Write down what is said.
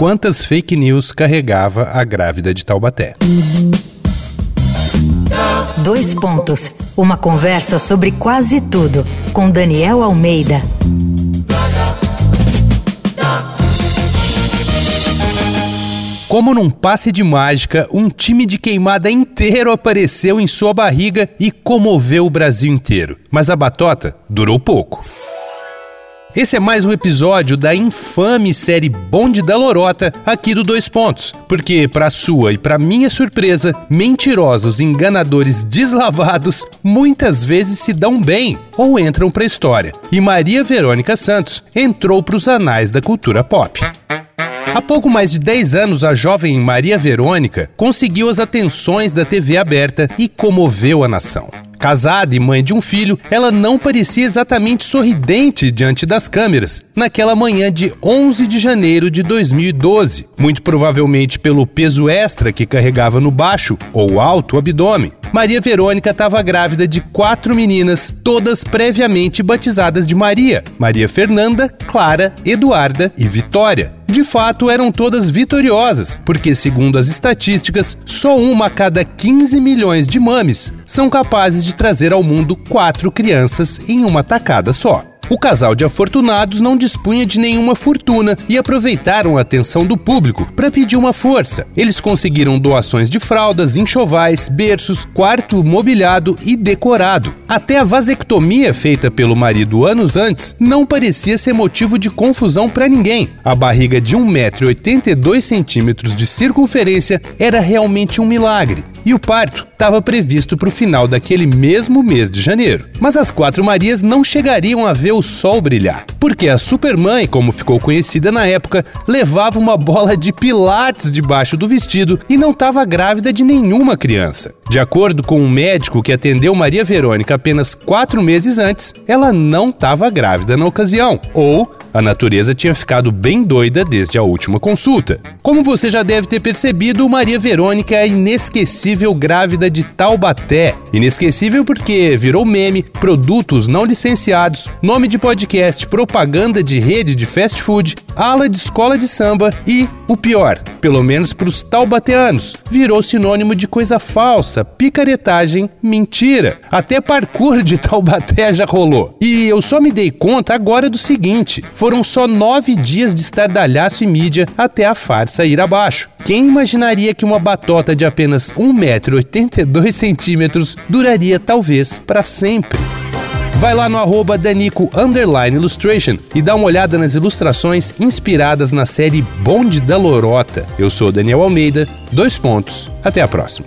quantas fake news carregava a grávida de Taubaté. Dois pontos. Uma conversa sobre quase tudo com Daniel Almeida. Como num passe de mágica, um time de queimada inteiro apareceu em sua barriga e comoveu o Brasil inteiro. Mas a batota durou pouco. Esse é mais um episódio da infame série Bonde da Lorota aqui do Dois Pontos, porque para sua e para minha surpresa, mentirosos, enganadores deslavados muitas vezes se dão bem ou entram para a história. E Maria Verônica Santos entrou para os anais da cultura pop. Há pouco mais de 10 anos, a jovem Maria Verônica conseguiu as atenções da TV aberta e comoveu a nação. Casada e mãe de um filho, ela não parecia exatamente sorridente diante das câmeras naquela manhã de 11 de janeiro de 2012, muito provavelmente pelo peso extra que carregava no baixo ou alto abdômen. Maria Verônica estava grávida de quatro meninas, todas previamente batizadas de Maria: Maria Fernanda, Clara, Eduarda e Vitória de fato eram todas vitoriosas, porque, segundo as estatísticas, só uma a cada 15 milhões de mames são capazes de trazer ao mundo quatro crianças em uma tacada só. O casal de afortunados não dispunha de nenhuma fortuna e aproveitaram a atenção do público para pedir uma força. Eles conseguiram doações de fraldas, enxovais, berços, quarto mobiliado e decorado. Até a vasectomia feita pelo marido anos antes não parecia ser motivo de confusão para ninguém. A barriga de 1,82m de circunferência era realmente um milagre e o parto estava previsto para o final daquele mesmo mês de janeiro. Mas as quatro Marias não chegariam a ver o sol brilhar, porque a Supermãe, como ficou conhecida na época, levava uma bola de pilates debaixo do vestido e não estava grávida de nenhuma criança. De acordo com um médico que atendeu Maria Verônica apenas quatro meses antes, ela não estava grávida na ocasião, ou a natureza tinha ficado bem doida desde a última consulta. Como você já deve ter percebido, Maria Verônica é inesquecível grávida de Taubaté. Inesquecível porque virou meme, produtos não licenciados, nome de podcast, propaganda de rede de fast food, ala de escola de samba e, o pior, pelo menos para os taubateanos, virou sinônimo de coisa falsa, picaretagem, mentira. Até parkour de Taubaté já rolou. E eu só me dei conta agora do seguinte: foram só nove dias de estardalhaço e mídia até a farsa ir abaixo. Quem imaginaria que uma batota de apenas 1,82m duraria talvez para sempre? Vai lá no arroba Danico Illustration e dá uma olhada nas ilustrações inspiradas na série Bonde da Lorota. Eu sou Daniel Almeida, dois pontos, até a próxima.